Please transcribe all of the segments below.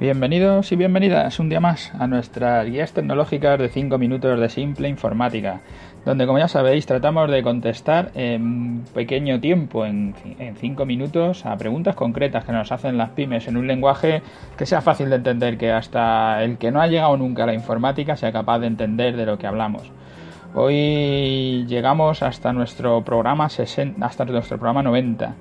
Bienvenidos y bienvenidas un día más a nuestras guías tecnológicas de 5 minutos de simple informática, donde como ya sabéis tratamos de contestar en pequeño tiempo, en 5 minutos, a preguntas concretas que nos hacen las pymes en un lenguaje que sea fácil de entender, que hasta el que no ha llegado nunca a la informática sea capaz de entender de lo que hablamos. Hoy llegamos hasta nuestro programa 60, hasta nuestro programa 90.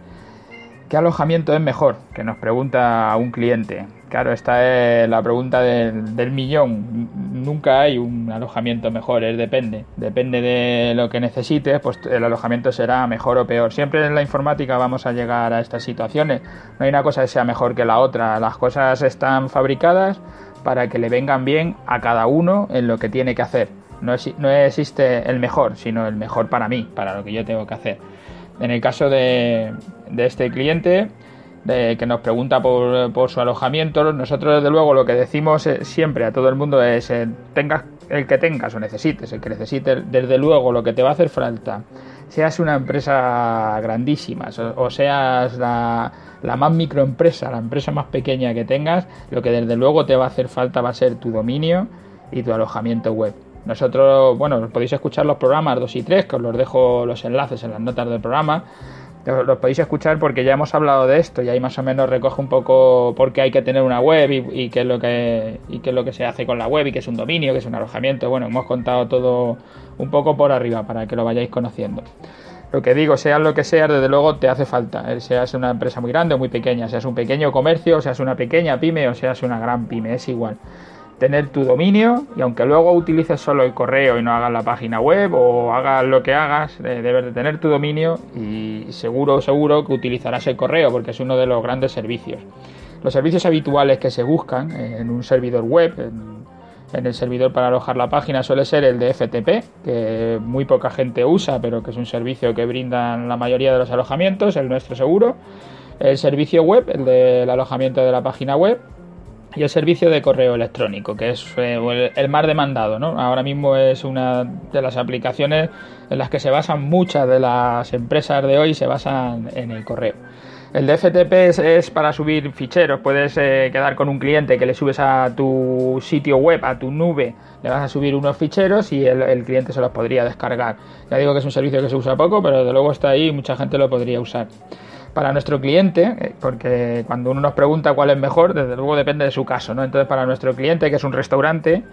¿Qué alojamiento es mejor? Que nos pregunta un cliente. Claro, esta es la pregunta del, millón. Nunca hay un alojamiento mejor, es depende. Depende de lo que necesites, pues el alojamiento será mejor o peor. Siempre en la informática vamos a llegar a estas situaciones. No hay una cosa que sea mejor que la otra. Las cosas están fabricadas para que le vengan bien a cada uno en lo que tiene que hacer. No, existe el mejor, sino el mejor para mí, para lo que yo tengo que hacer. En el caso de este cliente, que nos pregunta por, su alojamiento, nosotros desde luego lo que decimos eh, siempre a todo el mundo es eh, tengas el que tengas o necesites, el que necesites, desde luego lo que te va a hacer falta, seas una empresa grandísima o, seas la, la, más microempresa, la empresa más pequeña que tengas, lo que desde luego te va a hacer falta va a ser tu dominio y tu alojamiento web. Nosotros, bueno, podéis escuchar los programas 2 y 3, que os los dejo los enlaces en las notas del programa los podéis escuchar porque ya hemos hablado de esto y ahí más o menos recoge un poco por qué hay que tener una web y, qué es lo que y qué es lo que se hace con la web y qué es un dominio, qué es un alojamiento. Bueno, hemos contado todo un poco por arriba para que lo vayáis conociendo. Lo que digo, seas lo que seas, desde luego te hace falta. Eh, seas una empresa muy grande o muy pequeña, seas un pequeño comercio, seas una pequeña pyme o seas una gran pyme, es igual tener tu dominio y aunque luego utilices solo el correo y no hagas la página web o hagas lo que hagas, debes de tener tu dominio y seguro, seguro que utilizarás el correo porque es uno de los grandes servicios. Los servicios habituales que se buscan en un servidor web, en, el servidor para alojar la página, suele ser el de FTP, que muy poca gente usa, pero que es un servicio que brindan la mayoría de los alojamientos, el nuestro seguro. El servicio web, el del alojamiento de la página web, y el servicio de correo electrónico, que es eh, el más demandado. ¿no? Ahora mismo es una de las aplicaciones en las que se basan muchas de las empresas de hoy, se basan en el correo. El de FTP es, para subir ficheros, puedes eh, quedar con un cliente que le subes a tu sitio web, a tu nube, le vas a subir unos ficheros y el, el cliente se los podría descargar. Ya digo que es un servicio que se usa poco, pero de luego está ahí y mucha gente lo podría usar para nuestro cliente, eh, porque cuando uno nos pregunta cuál es mejor, desde luego depende de su caso, ¿no? Entonces, para nuestro cliente, que es un restaurante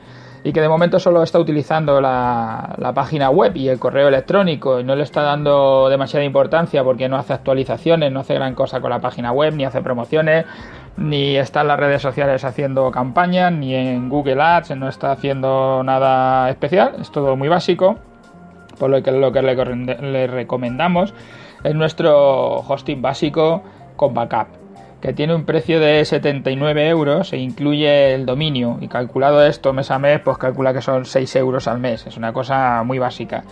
y que de momento solo está utilizando la, página web y el correo electrónico y no le está dando demasiada importancia porque no hace actualizaciones, no hace gran cosa con la página web, ni hace promociones, ni está en las redes sociales haciendo campañas, ni en Google Ads, no está haciendo nada especial, es todo muy básico, por lo que, lo que le recomendamos es nuestro hosting básico con backup, que tiene un precio de 79 euros e incluye el dominio. Y calculado esto mes a mes, pues calcula que son 6 euros al mes. Es una cosa muy básica.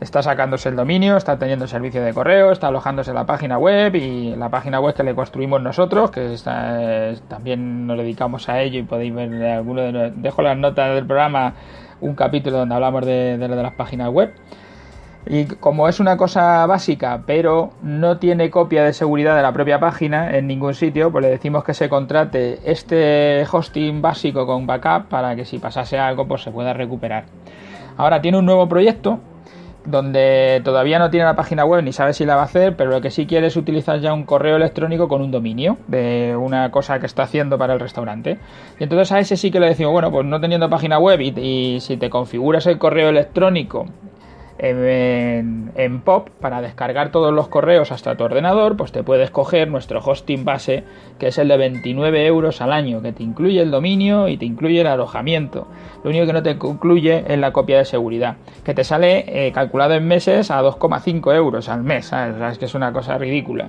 Está sacándose el dominio, está teniendo servicio de correo, está alojándose la página web y la página web que le construimos nosotros, que también nos dedicamos a ello y podéis ver alguno de dejo las notas del programa un capítulo donde hablamos de, de, de las páginas web. Y como es una cosa básica, pero no tiene copia de seguridad de la propia página en ningún sitio, pues le decimos que se contrate este hosting básico con backup para que si pasase algo, pues se pueda recuperar. Ahora tiene un nuevo proyecto donde todavía no tiene la página web ni sabe si la va a hacer, pero lo que sí quiere es utilizar ya un correo electrónico con un dominio de una cosa que está haciendo para el restaurante. Y entonces a ese sí que le decimos, bueno, pues no teniendo página web y, y si te configuras el correo electrónico en, POP para descargar todos los correos hasta tu ordenador, pues te puedes coger nuestro hosting base, que es el de 29 euros al año, que te incluye el dominio y te incluye el alojamiento. Lo único que no te incluye es la copia de seguridad, que te sale eh, calculado en meses a 2,5 euros al mes. es que es una cosa ridícula.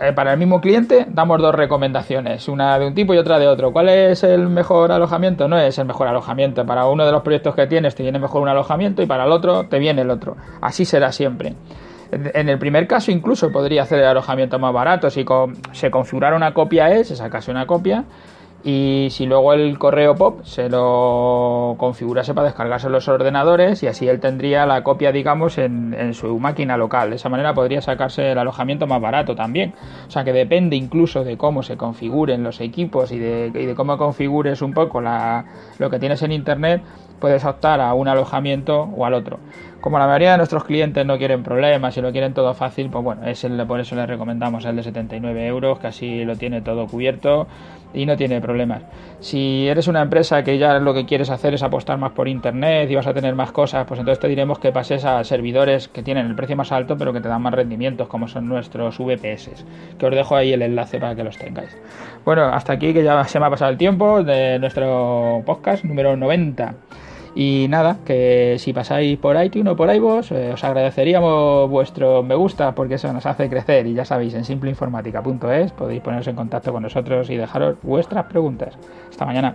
Eh, para el mismo cliente damos dos recomendaciones, una de un tipo y otra de otro. ¿Cuál es el mejor alojamiento? No es el mejor alojamiento. Para uno de los proyectos que tienes te viene mejor un alojamiento y para el otro te viene el otro. Así será siempre. En el primer caso incluso podría hacer el alojamiento más barato. Si se configurara una copia E, se sacase una copia y si luego el correo POP se lo configurase para descargarse los ordenadores y así él tendría la copia, digamos, en, su máquina local. De esa manera podría sacarse el alojamiento más barato también. O sea que depende incluso de cómo se configuren los equipos y de, y de cómo configures un poco la, lo que tienes en Internet, puedes optar a un alojamiento o al otro. Como la mayoría de nuestros clientes no quieren problemas y lo quieren todo fácil, pues bueno, es el, por eso les recomendamos el de 79 euros, que así lo tiene todo cubierto y no tiene problemas. Si eres una empresa que ya lo que quieres hacer es apostar más por internet y vas a tener más cosas, pues entonces te diremos que pases a servidores que tienen el precio más alto pero que te dan más rendimientos, como son nuestros VPS, que os dejo ahí el enlace para que los tengáis. Bueno, hasta aquí que ya se me ha pasado el tiempo de nuestro podcast número 90. Y nada, que si pasáis por iTunes o por iVoox, eh, os agradeceríamos vuestro me gusta porque eso nos hace crecer. Y ya sabéis, en simpleinformática.es podéis poneros en contacto con nosotros y dejaros vuestras preguntas. Hasta mañana.